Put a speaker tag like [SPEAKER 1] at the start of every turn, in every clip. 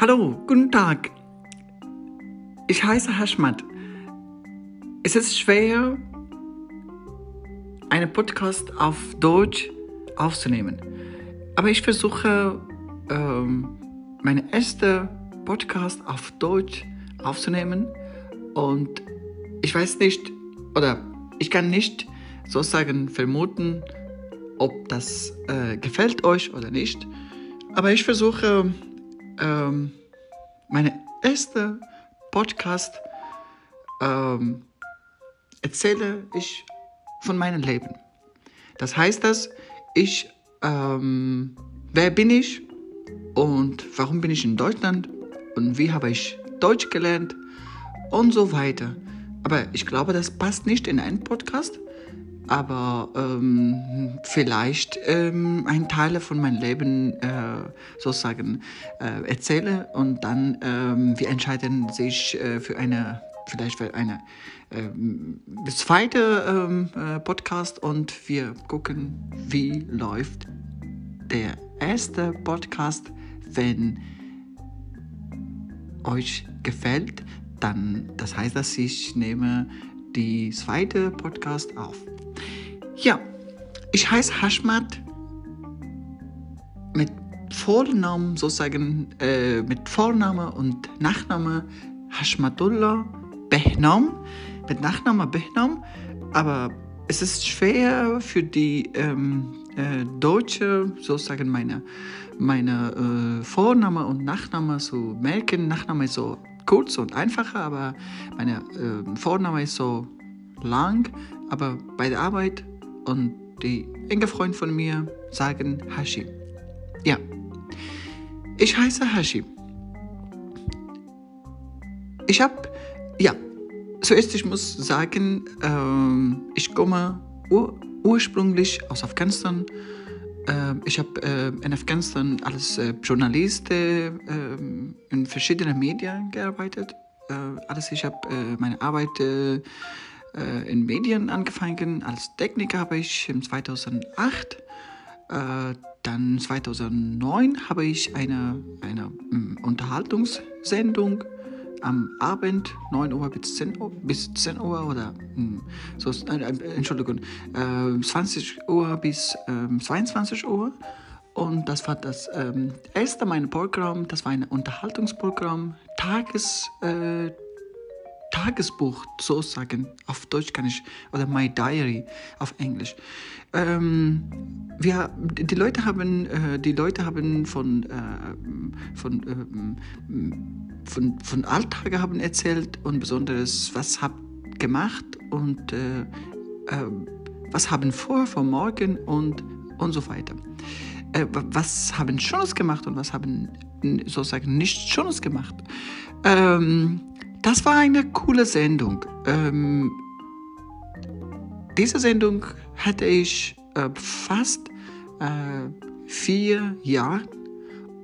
[SPEAKER 1] Hallo, guten Tag. Ich heiße Hashmat. Es ist schwer, einen Podcast auf Deutsch aufzunehmen. Aber ich versuche, ähm, meine erste Podcast auf Deutsch aufzunehmen. Und ich weiß nicht, oder ich kann nicht sozusagen vermuten, ob das äh, gefällt euch oder nicht. Aber ich versuche, ähm, meine erste Podcast ähm, erzähle ich von meinem Leben. Das heißt, dass ich, ähm, wer bin ich und warum bin ich in Deutschland und wie habe ich Deutsch gelernt und so weiter. Aber ich glaube, das passt nicht in einen Podcast aber ähm, vielleicht ähm, ein Teil von meinem Leben äh, sozusagen äh, erzähle und dann ähm, wir entscheiden sich äh, für eine vielleicht für eine ähm, zweite ähm, äh, Podcast und wir gucken, wie läuft der erste Podcast, wenn euch gefällt, dann das heißt, dass ich nehme die zweite Podcast auf. Ja, ich heiße Hashmat mit Vornamen sozusagen, äh, mit Vorname und Nachname Hashmatullah Behnam, mit Nachname Behnam, aber es ist schwer für die ähm, äh, Deutsche sozusagen meine, meine äh, Vorname und Nachname zu merken. Nachname ist so kurz und einfacher, aber meine äh, Vorname ist so lang, aber bei der Arbeit und die enge Freunde von mir sagen Hashi. Ja, ich heiße Hashi. Ich habe, ja, zuerst ich muss sagen, ähm, ich komme ur ursprünglich aus Afghanistan. Ähm, ich habe äh, in Afghanistan als äh, Journalist äh, in verschiedenen Medien gearbeitet. Äh, alles, ich habe äh, meine Arbeit äh, äh, in Medien angefangen. Als Techniker habe ich im 2008. Äh, dann 2009 habe ich eine, eine um, Unterhaltungssendung am Abend 9 Uhr bis 10 Uhr, bis 10 Uhr oder um, so, äh, Entschuldigung, äh, 20 Uhr bis äh, 22 Uhr. Und das war das ähm, erste mein Programm, das war ein Unterhaltungsprogramm, Tages, äh, Tagesbuch sozusagen. Auf Deutsch kann ich, oder My Diary auf Englisch. Ähm, wir, die Leute haben, äh, die Leute haben von, äh, von, äh, von, von Alltag haben erzählt und besonders, was habt gemacht und äh, äh, was haben vor, vor morgen und, und so weiter. Äh, was haben Schönes gemacht und was haben sozusagen nicht Schönes gemacht. Ähm, das war eine coole Sendung. Ähm, diese Sendung hatte ich äh, fast äh, vier Jahre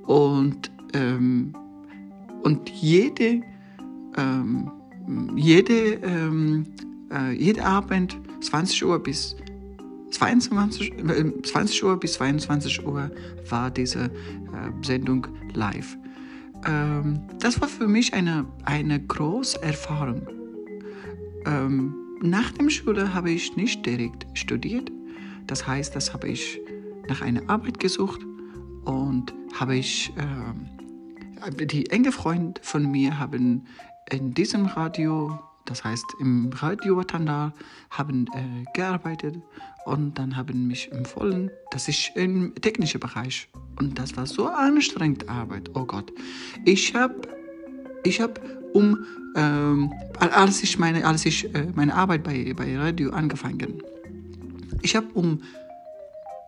[SPEAKER 1] und, ähm, und jede, ähm, jede, ähm, äh, jede Abend 20 Uhr bis 22, 20 äh, Uhr bis 22 Uhr war diese äh, Sendung live ähm, das war für mich eine, eine große Erfahrung. Ähm, nach der Schule habe ich nicht direkt studiert. Das heißt, das habe ich nach einer Arbeit gesucht und habe ich, äh, die enge Freunde von mir haben in diesem Radio das heißt, im Radio Watandar haben äh, gearbeitet und dann haben mich empfohlen, dass ich im technischen Bereich und das war so anstrengend Arbeit. Oh Gott, ich habe, ich habe um ähm, als ich meine, als ich äh, meine Arbeit bei bei Radio angefangen, ich habe um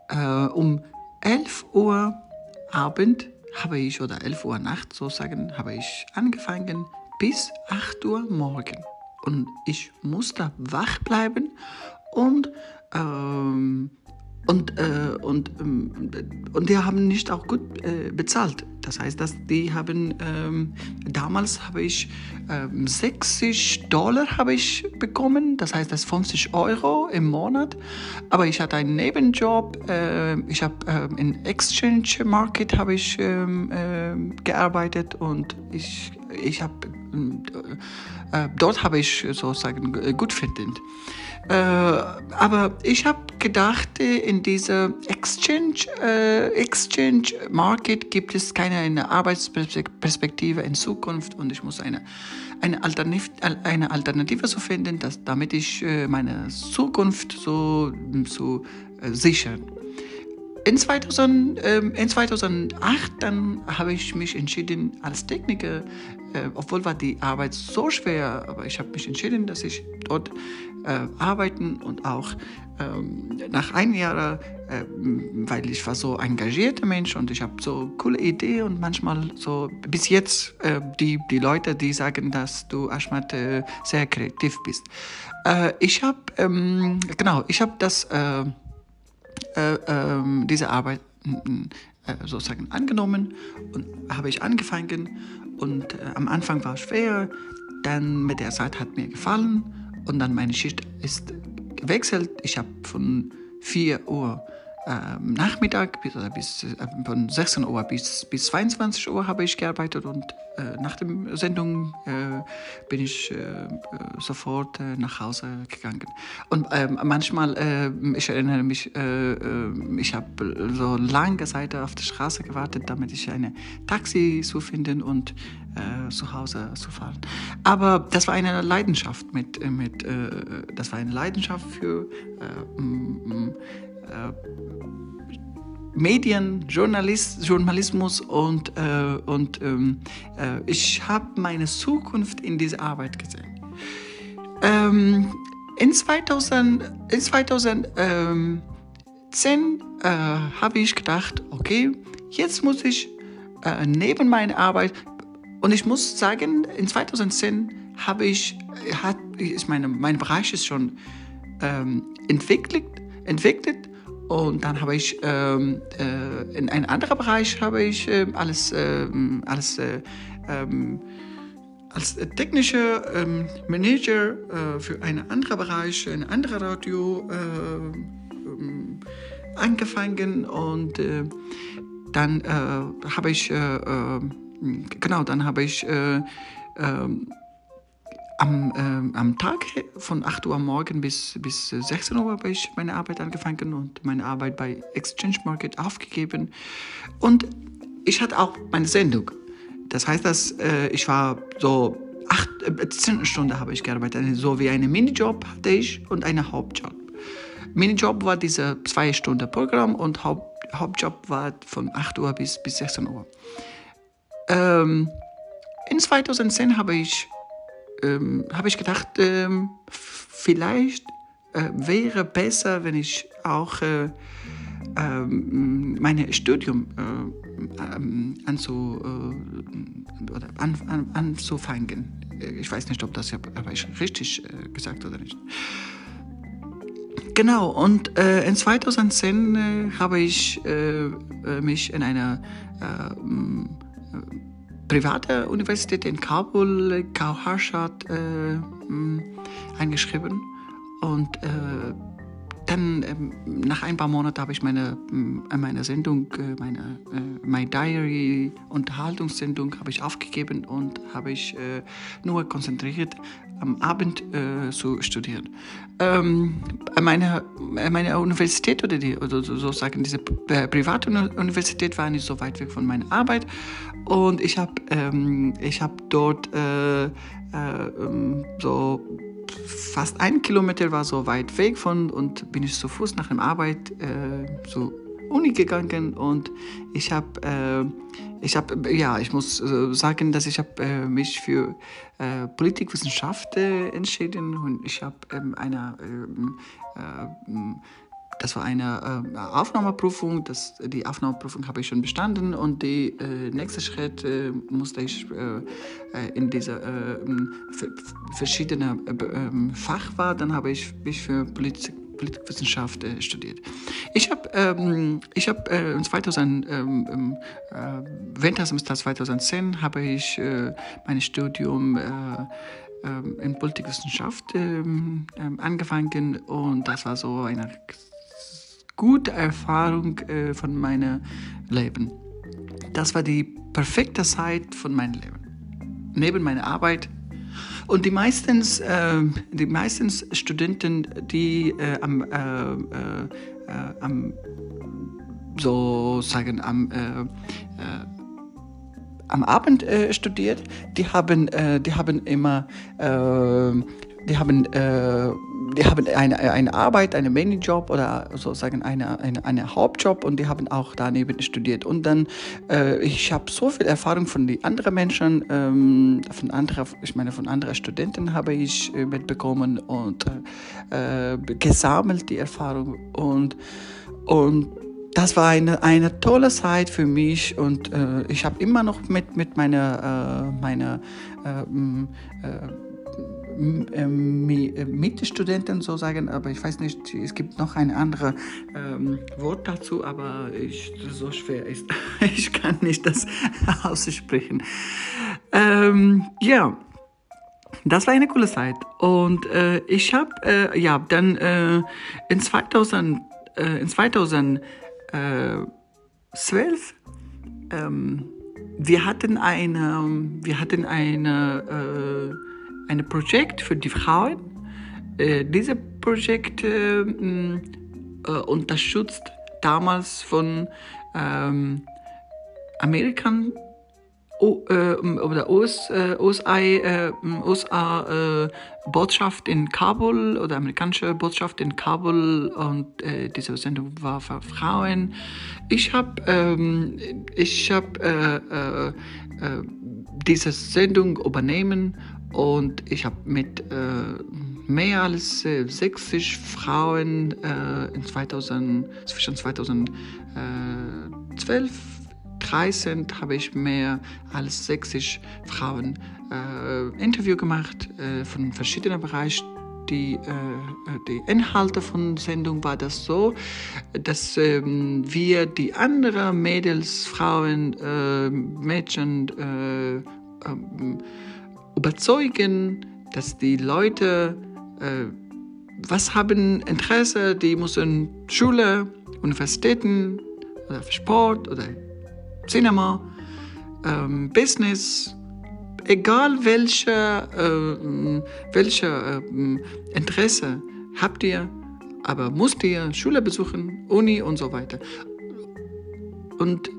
[SPEAKER 1] äh, um 11 Uhr Abend habe ich oder 11 Uhr Nacht sozusagen habe ich angefangen bis 8 Uhr morgen und ich musste wach bleiben und, ähm, und, äh, und, ähm, und die haben nicht auch gut äh, bezahlt. Das heißt, dass die haben ähm, damals habe ich ähm, 60 Dollar habe ich bekommen, das heißt das 50 Euro im Monat. Aber ich hatte einen Nebenjob. Äh, ich habe äh, in Exchange Market habe ich ähm, äh, gearbeitet und ich ich habe äh, dort habe ich sozusagen gut verdient. Äh, aber ich habe gedacht, in dieser Exchange, äh, Exchange Market gibt es keine Arbeitsperspektive in Zukunft und ich muss eine, eine, Alternative, eine Alternative so finden, dass, damit ich äh, meine Zukunft so, so äh, sichern. In, 2000, ähm, in 2008 dann habe ich mich entschieden als Techniker, äh, obwohl war die Arbeit so schwer, aber ich habe mich entschieden, dass ich dort äh, arbeiten und auch ähm, nach einem Jahr, äh, weil ich war so engagierter Mensch und ich habe so coole Ideen und manchmal so bis jetzt äh, die, die Leute, die sagen, dass du Ashmat äh, sehr kreativ bist. Äh, ich habe ähm, genau, ich habe das äh, äh, diese Arbeit äh, sozusagen angenommen und habe ich angefangen und äh, am Anfang war es schwer, dann mit der Zeit hat mir gefallen und dann meine Schicht ist gewechselt. Ich habe von 4 Uhr Nachmittag bis, äh, bis äh, von 16 Uhr bis, bis 22 Uhr habe ich gearbeitet und äh, nach der Sendung äh, bin ich äh, sofort äh, nach Hause gegangen. Und ähm, manchmal, ich erinnere mich, ich habe so lange Zeit auf der Straße gewartet, damit ich eine Taxi zu finden und zu Hause zu fahren. Aber das war eine Leidenschaft mit, mit das war eine Leidenschaft für Medien, Journalist, Journalismus und, äh, und ähm, äh, ich habe meine Zukunft in dieser Arbeit gesehen. Ähm, in 2000, in 2010 äh, habe ich gedacht, okay, jetzt muss ich äh, neben meiner Arbeit, und ich muss sagen, in 2010 habe ich, hat, ist meine, mein Bereich ist schon ähm, entwickelt, entwickelt und dann habe ich ähm, äh, in einem anderen Bereich habe ich äh, alles, äh, alles äh, ähm, als technischer ähm, Manager äh, für einen anderen Bereich, ein anderes Radio äh, angefangen. Und dann habe ich genau dann habe ich am, äh, am Tag von 8 Uhr morgen bis, bis 16 Uhr habe ich meine Arbeit angefangen und meine Arbeit bei Exchange Market aufgegeben. Und ich hatte auch meine Sendung. Das heißt, dass äh, ich war so acht, äh, 10 Stunden habe ich gearbeitet. Also so wie einen Minijob hatte ich und einen Hauptjob. Minijob war dieses zwei Stunden Programm und Haupt, Hauptjob war von 8 Uhr bis, bis 16 Uhr. Ähm, in 2010 habe ich ähm, habe ich gedacht, ähm, vielleicht äh, wäre besser, wenn ich auch äh, ähm, mein Studium äh, ähm, anzu, äh, oder an, an, anzufangen. Ich weiß nicht, ob das habe ich richtig äh, gesagt oder nicht. Genau, und äh, in 2010 äh, habe ich äh, mich in einer äh, private Universität in Kabul, Kauharshad, äh, eingeschrieben. Und äh, dann ähm, nach ein paar Monaten habe ich meine, äh, meine Sendung, äh, meine äh, My Diary Unterhaltungssendung habe ich aufgegeben und habe ich äh, nur konzentriert am Abend äh, zu studieren. Ähm, meine, meine Universität oder, die, oder sozusagen diese private Universität war nicht so weit weg von meiner Arbeit und ich habe ähm, hab dort ähm, so fast ein Kilometer war so weit weg von und bin ich zu Fuß nach der Arbeit äh, zur Uni gegangen und ich habe äh, ich habe ja ich muss äh, sagen dass ich habe äh, mich für äh, Politikwissenschaft äh, entschieden und ich habe ähm, eine ähm, äh, das war eine äh, Aufnahmeprüfung. Das, die Aufnahmeprüfung habe ich schon bestanden und der äh, nächste Schritt äh, musste ich äh, äh, in diese äh, verschiedene ähm, Fach war. Dann habe ich mich für Politik, Politikwissenschaft äh, studiert. Ich habe ähm, hab, äh, 2000, ähm, äh, Wintersemester 2010 habe ich äh, mein Studium äh, ähm, in Politikwissenschaft ähm, ähm, angefangen und das war so eine gute Erfahrung äh, von meinem Leben. Das war die perfekte Zeit von meinem Leben. Neben meiner Arbeit und die meisten, äh, die meisten Studenten, die äh, am, äh, äh, äh am so sagen, am, äh, am Abend studiert, die haben, die haben immer, die haben die haben eine, eine Arbeit, einen Minijob oder sozusagen eine, eine, eine Hauptjob und die haben auch daneben studiert. Und dann, äh, ich habe so viel Erfahrung von den anderen Menschen, ähm, von anderen, ich meine von anderen Studenten habe ich äh, mitbekommen und äh, äh, gesammelt die Erfahrung und, und das war eine, eine tolle Zeit für mich und äh, ich habe immer noch mit, mit meiner, äh, meiner äh, äh äh, Mitstudenten so sagen, aber ich weiß nicht, es gibt noch ein anderes ähm, Wort dazu, aber ich, so schwer ist. Ich kann nicht das aussprechen. Ähm, ja, das war eine coole Zeit. Und äh, ich habe, äh, ja, dann äh, in 2000, äh, in 2012, ähm, wir hatten eine, wir hatten eine, äh, ein Projekt für die Frauen. Äh, dieses Projekt äh, äh, unterstützt damals von ähm, Amerikan o, äh, oder US, äh, USA, äh, USA äh, Botschaft in Kabul oder amerikanische Botschaft in Kabul und äh, diese Sendung war für Frauen. Ich habe ähm, ich hab, diese Sendung übernehmen und ich habe mit äh, mehr als äh, 60 Frauen äh, in 2000, zwischen 2012 13 habe ich mehr als 60 Frauen äh, Interview gemacht äh, von verschiedenen Bereichen. Die, äh, die Inhalte von Sendung war das so, dass ähm, wir die anderen Mädels, Frauen, äh, Mädchen äh, ähm, überzeugen, dass die Leute äh, was haben Interesse, die müssen Schule, Universitäten oder Sport oder Cinema, ähm, Business, egal welche, äh, welche äh, Interesse habt ihr, aber musst ihr Schule besuchen, Uni und so weiter. Und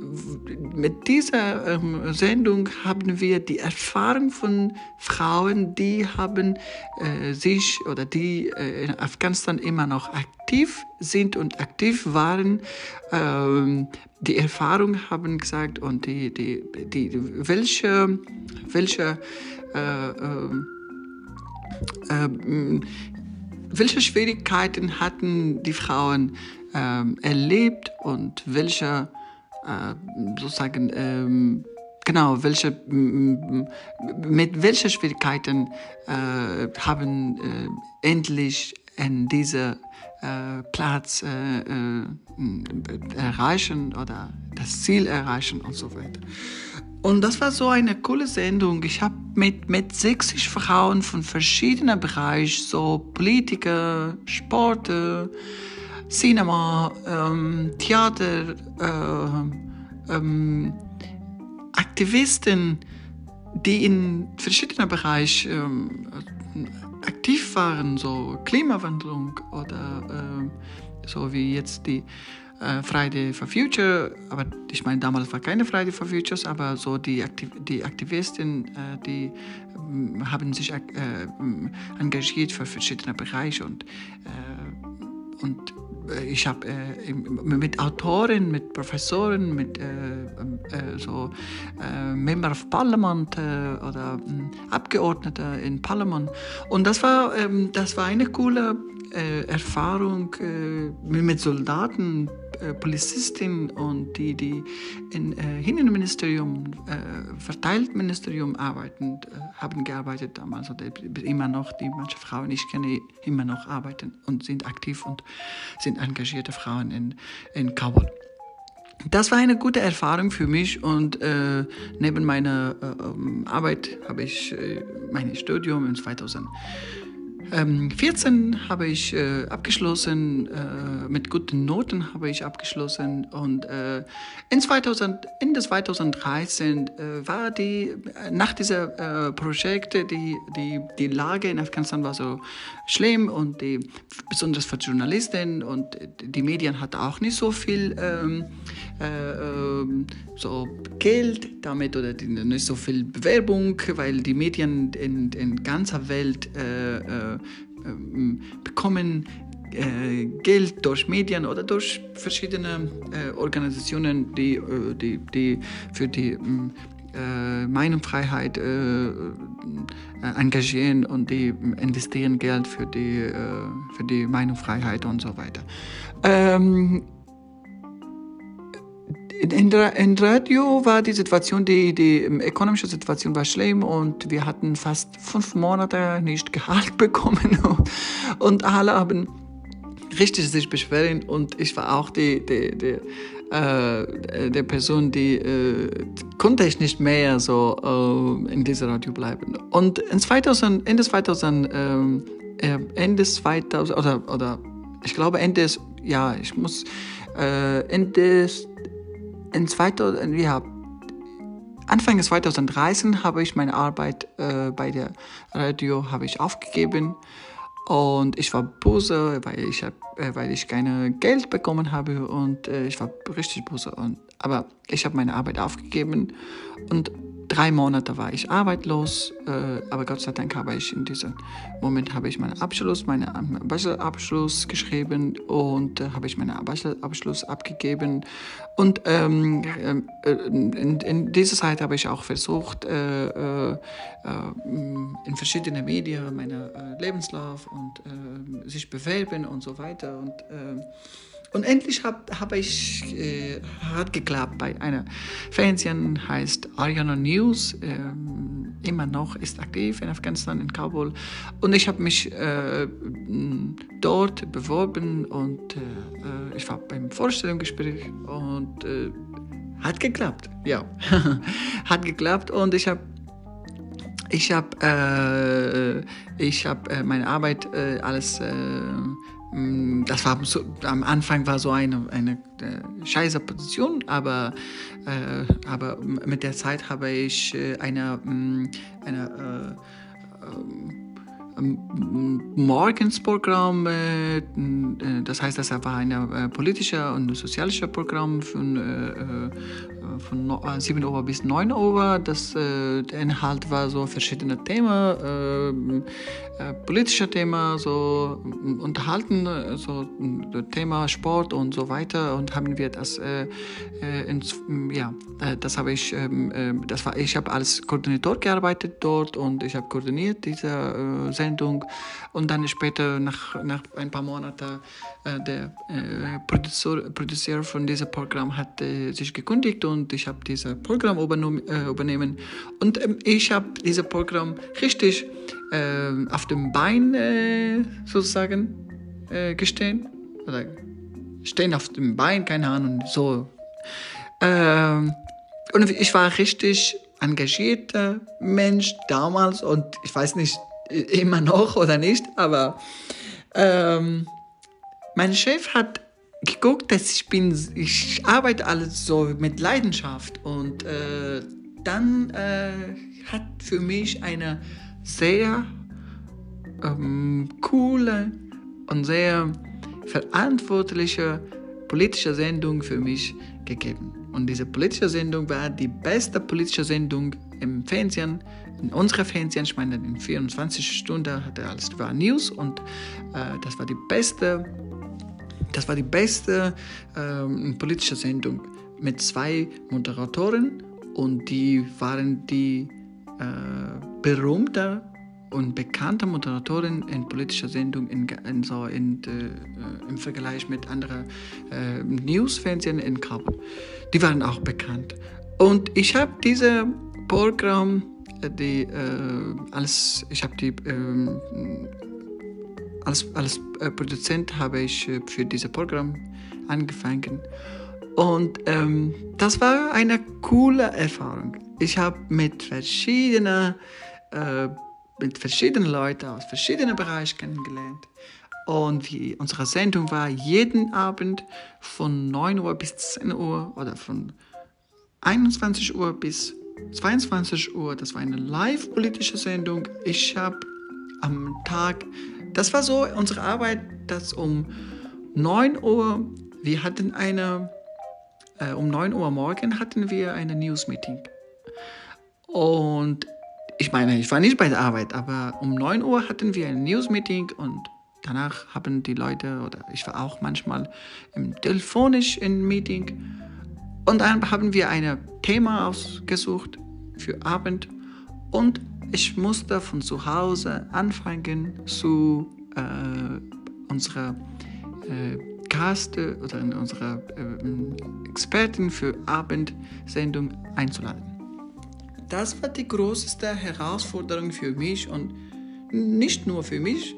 [SPEAKER 1] mit dieser ähm, Sendung haben wir die Erfahrung von Frauen, die haben äh, sich oder die äh, in Afghanistan immer noch aktiv sind und aktiv waren. Ähm, die Erfahrung haben gesagt und die, die, die, welche, welche äh, äh, äh welche Schwierigkeiten hatten die Frauen äh, erlebt und welche sozusagen, ähm, genau, welche, mit welchen Schwierigkeiten äh, haben äh, endlich in dieser äh, Platz äh, äh, erreichen oder das Ziel erreichen und so weiter. Und das war so eine coole Sendung. Ich habe mit, mit 60 Frauen von verschiedenen Bereichen, so Politiker, Sportler, Cinema, ähm, Theater, äh, ähm, Aktivisten, die in verschiedenen Bereichen ähm, aktiv waren, so Klimawandlung oder äh, so wie jetzt die äh, Friday for Future, aber ich meine, damals war keine Friday for Futures, aber so die, Aktiv die Aktivisten, äh, die äh, haben sich äh, engagiert für verschiedene Bereiche und, und ich habe äh, mit Autoren, mit Professoren, mit äh, äh so äh, Member of Parliament äh, oder Abgeordnete in Parlament und das war ähm, das war eine coole äh, Erfahrung äh, mit Soldaten, äh, Polizistinnen und die, die im äh, Innenministerium, äh, Verteiltministerium arbeiten, äh, haben gearbeitet damals. Oder immer noch, die manche Frauen, ich kenne, immer noch arbeiten und sind aktiv und sind engagierte Frauen in, in Kabul. Das war eine gute Erfahrung für mich und äh, neben meiner äh, ähm, Arbeit habe ich äh, mein Studium in 2000 ähm, 14 habe ich äh, abgeschlossen, äh, mit guten Noten habe ich abgeschlossen und äh, in 2000, Ende 2013 äh, war die, nach diesem äh, Projekt, die, die, die Lage in Afghanistan war so schlimm und die, besonders für Journalisten und die Medien hatten auch nicht so viel ähm, äh, ähm, so Geld damit oder nicht so viel Bewerbung, weil die Medien in, in ganzer Welt ähm, bekommen äh, Geld durch Medien oder durch verschiedene äh, Organisationen, die, äh, die, die für die äh, Meinungsfreiheit äh, engagieren und die investieren Geld für die, für die Meinungsfreiheit und so weiter. Ähm, in, in Radio war die Situation, die, die ökonomische Situation war schlimm und wir hatten fast fünf Monate nicht Gehalt bekommen und alle haben richtig sich beschweren und ich war auch die, die, die äh, der Person, die äh, konnte ich nicht mehr so äh, in dieser Radio bleiben. Und in 2000, Ende 2000, ähm, äh, Ende 2000 oder, oder ich glaube Ende, ja, ich muss äh, Ende in 2000, ja, Anfang 2013 habe ich meine Arbeit äh, bei der Radio habe ich aufgegeben und ich war böse, weil ich, hab, äh, weil ich keine Geld bekommen habe und äh, ich war richtig böse. Und, aber ich habe meine Arbeit aufgegeben und drei Monate war ich arbeitslos, äh, aber Gott sei Dank habe ich in diesem Moment habe ich meinen Abschluss, meinen Bachelorabschluss geschrieben und äh, habe ich meinen Bachelorabschluss abgegeben. Und ähm, äh, in, in, dieser Zeit habe ich auch versucht äh, äh, äh, in verschiedenen Medien meinen Lebenslauf und sich bewerben und so weiter. Und und endlich habe hab ich, äh, hat geklappt bei einer Fernsehen, heißt Ariana News, ähm, immer noch ist aktiv in Afghanistan, in Kabul. Und ich habe mich äh, dort beworben und äh, äh ich war beim Vorstellungsgespräch und äh, hat geklappt, ja, hat geklappt und ich habe ich habe äh, ich hab, äh, meine Arbeit alles das war so, am Anfang war so eine, eine äh, scheiße Position, aber, äh, aber mit der Zeit habe ich äh, eine, mm, eine äh, ähm, Morgensprogramm, äh, das heißt, das war ein äh, politisches und soziales Programm von, äh, von 7 Uhr bis 9 Uhr. Das, der Inhalt war so verschiedene Themen, politische Themen, so unterhalten, so Thema Sport und so weiter und haben wir das ins, ja, das habe ich, ähm, das war, ich habe als Koordinator gearbeitet dort und ich habe koordiniert diese Sendung Sendung und dann später nach, nach ein paar Monaten äh, der äh, Producer, von diesem Programm hat äh, sich gekündigt und ich habe dieses Programm äh, übernehmen. Und ähm, ich habe dieses Programm richtig äh, auf dem Bein äh, sozusagen gestehen. Oder stehen auf dem Bein, keine Ahnung, so. Ähm, und ich war richtig engagierter Mensch damals und ich weiß nicht, immer noch oder nicht, aber ähm, mein Chef hat geguckt, dass ich bin, ich arbeite alles so mit Leidenschaft und äh, dann äh, hat für mich eine sehr ähm, coole und sehr verantwortliche politische Sendung für mich gegeben. Und diese politische Sendung war die beste politische Sendung im Fernsehen in unserer Fernsehen, ich meine, in 24 Stunden hatte alles war News und äh, das war die beste, das war die beste äh, politische Sendung mit zwei Moderatoren und die waren die äh, berühmte und bekannte Moderatorin in politischer Sendung in, in so in, äh, im Vergleich mit anderen äh, Newsfernsehen in Kabul. Die waren auch bekannt. Und ich habe dieses Programm, äh, die, äh, als ich habe die ähm, als, als äh, Produzent habe ich äh, für dieses Programm angefangen. Und ähm, das war eine coole Erfahrung. Ich habe mit verschiedenen, äh, mit verschiedenen Leuten aus verschiedenen Bereichen kennengelernt. Und wie unsere Sendung war jeden Abend von 9 Uhr bis 10 Uhr oder von 21 Uhr bis 22 Uhr. Das war eine live-politische Sendung. Ich habe am Tag das war so unsere Arbeit, dass um 9 Uhr, wir hatten eine, äh, um 9 Uhr morgen hatten wir eine News-Meeting. Und ich meine, ich war nicht bei der Arbeit, aber um 9 Uhr hatten wir ein News-Meeting und danach haben die Leute, oder ich war auch manchmal im telefonisch im Meeting, und dann haben wir ein Thema ausgesucht für Abend und ich musste von zu Hause anfangen zu äh, unserer äh, Gäste oder unserer äh, Experten für Abendsendung einzuladen. Das war die größte Herausforderung für mich und nicht nur für mich,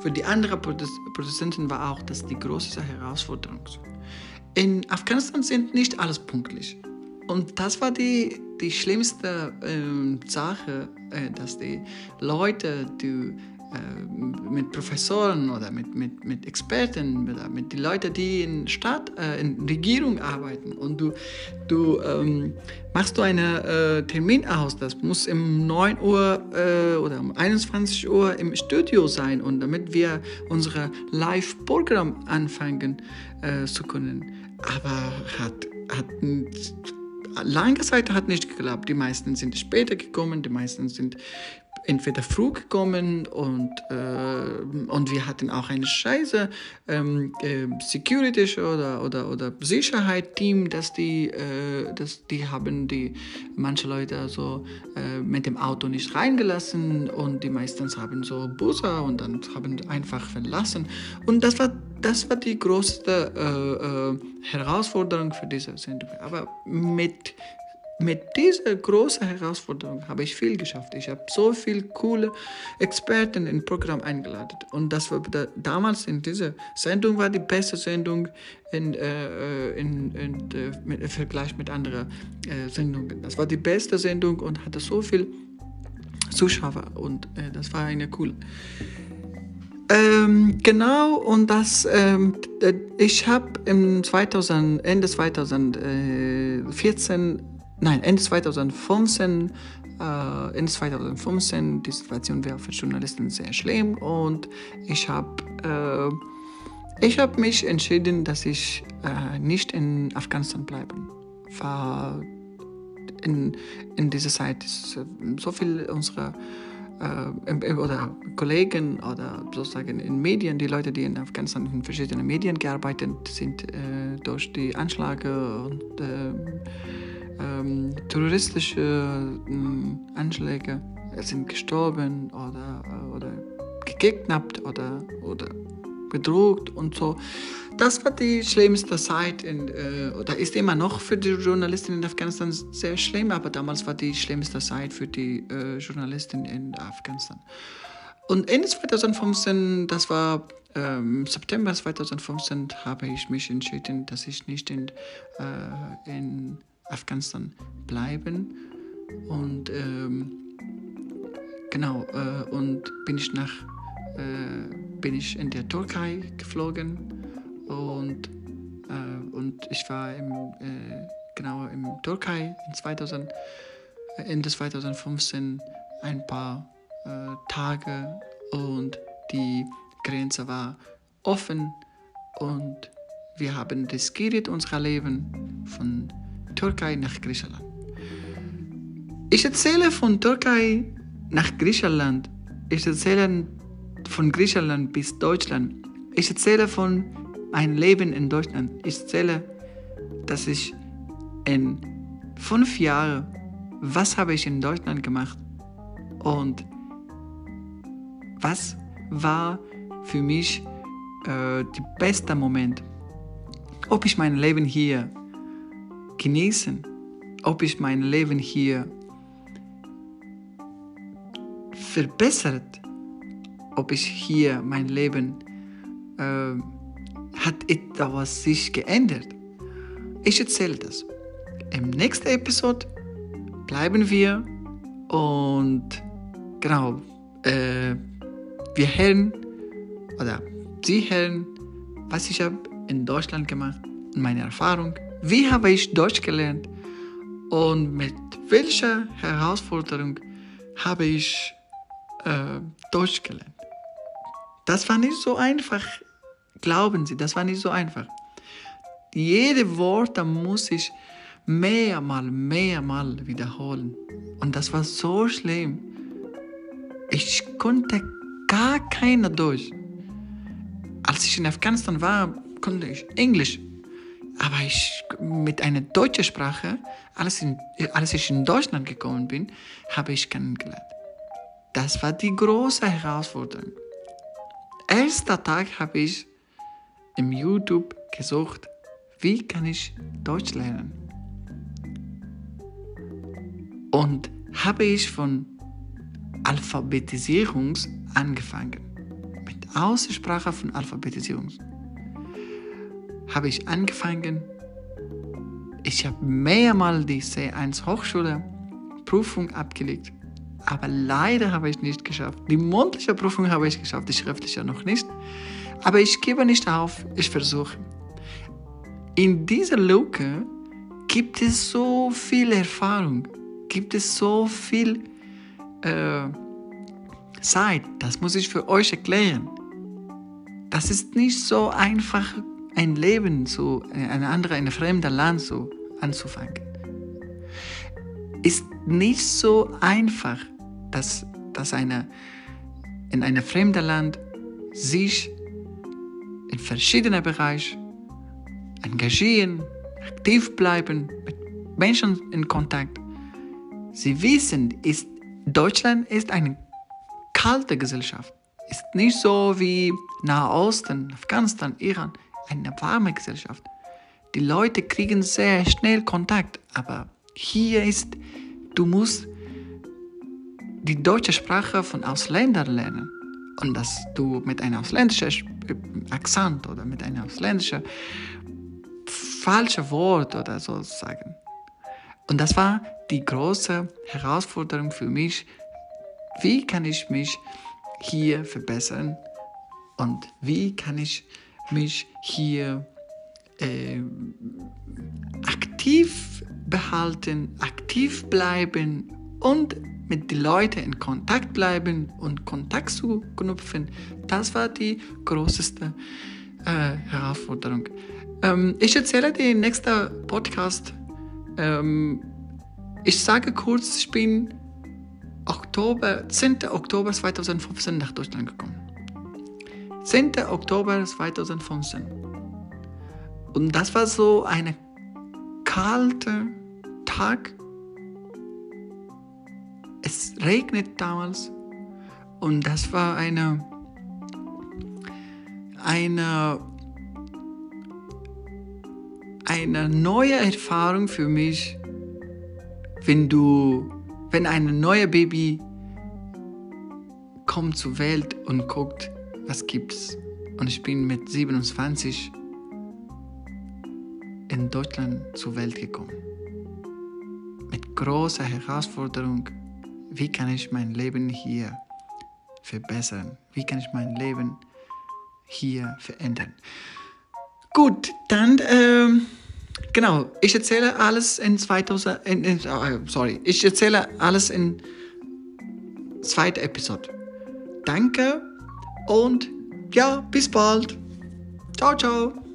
[SPEAKER 1] für die anderen Produzenten war auch das die größte Herausforderung. In Afghanistan sind nicht alles pünktlich. Und das war die, die schlimmste äh, Sache, äh, dass die Leute, die äh, mit Professoren oder mit, mit, mit Experten oder mit den Leuten, die in Stadt, äh, in Regierung arbeiten und du, du ähm, machst du einen äh, Termin aus, das muss um 9 Uhr äh, oder um 21 Uhr im Studio sein und damit wir unser Live-Programm anfangen äh, zu können. Aber hat, hat lange Zeit hat nicht geklappt. Die meisten sind später gekommen, die meisten sind entweder früh gekommen und, äh, und wir hatten auch eine scheiße ähm, äh, Security oder, oder, oder Sicherheit-Team, dass die, äh, dass die haben die manche Leute also mit dem Auto nicht reingelassen und die meistens haben so Busse und dann haben einfach verlassen und das war das war die größte äh, äh, Herausforderung für diese Sendung. Aber mit mit dieser großen Herausforderung habe ich viel geschafft. Ich habe so viele coole Experten im Programm eingeladen. Und das war da, damals in dieser Sendung war die beste Sendung in, äh, in, in, in mit, im Vergleich mit anderen äh, Sendungen. Das war die beste Sendung und hatte so viel Zuschauer und äh, das war eine coole. Ähm, genau, und das, ähm, ich habe im 2000, Ende 2014 nein, Ende 2015, äh, Ende 2015, die Situation war für Journalisten sehr schlimm und ich habe äh, ich mich entschieden, dass ich äh, nicht in Afghanistan bleiben. War in, in dieser Zeit so viel unserer äh, oder Kollegen oder sozusagen in Medien, die Leute, die in Afghanistan in verschiedenen Medien gearbeitet sind, äh, durch die Anschläge und äh, ähm, terroristische äh, Anschläge sind gestorben oder, äh, oder gekidnappt oder, oder bedroht und so. Das war die schlimmste Zeit in, äh, oder ist immer noch für die Journalisten in Afghanistan sehr schlimm, aber damals war die schlimmste Zeit für die äh, Journalisten in Afghanistan. Und Ende 2015, das war ähm, September 2015, habe ich mich entschieden, dass ich nicht in, äh, in Afghanistan bleiben. Und ähm, genau, äh, und bin ich nach, äh, bin ich in der Türkei geflogen und, äh, und ich war im, äh, genau in Türkei in 2000, äh, Ende 2015 ein paar äh, Tage und die Grenze war offen und wir haben riskiert unser Leben von Türkei nach Griechenland. Ich erzähle von Türkei nach Griechenland. Ich erzähle von Griechenland bis Deutschland. Ich erzähle von meinem Leben in Deutschland. Ich erzähle, dass ich in fünf Jahren, was habe ich in Deutschland gemacht und Was war für mich äh, der beste Moment? Ob ich mein Leben hier genießen, ob ich mein Leben hier verbessert, ob ich hier mein Leben äh, hat etwas sich geändert. Ich erzähle das. Im nächsten Episode bleiben wir und genau, äh, wir hören oder Sie hören, was ich habe in Deutschland gemacht meine Erfahrung. Wie habe ich Deutsch gelernt und mit welcher Herausforderung habe ich äh, Deutsch gelernt. Das war nicht so einfach. Glauben Sie, das war nicht so einfach. Jede Wort muss ich mehrmal, mehrmal wiederholen. Und das war so schlimm. Ich konnte gar keine Deutsch. Als ich in Afghanistan war, konnte ich Englisch. Aber ich mit einer deutschen Sprache, als, in, als ich in Deutschland gekommen bin, habe ich kennengelernt. Das war die große Herausforderung. Erster Tag habe ich im YouTube gesucht, wie kann ich Deutsch lernen? Und habe ich von Alphabetisierung angefangen. Mit Aussprache von Alphabetisierung. Habe ich angefangen. Ich habe mehrmals die C1 Hochschule Prüfung abgelegt. Aber leider habe ich nicht geschafft. Die mündliche Prüfung habe ich geschafft, die schriftliche noch nicht. Aber ich gebe nicht auf, ich versuche. In dieser Lücke gibt es so viel Erfahrung, gibt es so viel äh, Zeit. Das muss ich für euch erklären. Das ist nicht so einfach, ein Leben zu ein anderes, ein fremdes Land so anzufangen. Ist nicht so einfach, dass, dass eine, in einem fremden Land sich in verschiedenen Bereichen engagieren, aktiv bleiben, mit Menschen in Kontakt. Sie wissen, ist, Deutschland ist eine kalte Gesellschaft. Ist nicht so wie Nahosten, Afghanistan, Iran, eine warme Gesellschaft. Die Leute kriegen sehr schnell Kontakt, aber hier ist, du musst die deutsche Sprache von Ausländern lernen und dass du mit einem ausländischen Akzent oder mit einem ausländischen falschen Wort oder so sagen. Und das war die große Herausforderung für mich. Wie kann ich mich hier verbessern und wie kann ich mich hier äh, aktiv behalten, aktiv bleiben und mit den Leuten in Kontakt bleiben und Kontakt zu knüpfen, das war die größte äh, Herausforderung. Ähm, ich erzähle im nächsten Podcast. Ähm, ich sage kurz, ich bin Oktober, 10. Oktober 2015 nach Deutschland gekommen. 10. Oktober 2015. Und das war so ein kalter Tag es regnet damals und das war eine, eine, eine neue Erfahrung für mich, wenn du, wenn ein neues Baby kommt zur Welt und guckt, was gibt's. Und ich bin mit 27 in Deutschland zur Welt gekommen. Mit großer Herausforderung wie kann ich mein Leben hier verbessern? Wie kann ich mein Leben hier verändern? Gut, dann, ähm, genau, ich erzähle alles in 2000, in, in, oh, sorry, ich erzähle alles in zweiter Episode. Danke und ja, bis bald. Ciao, ciao.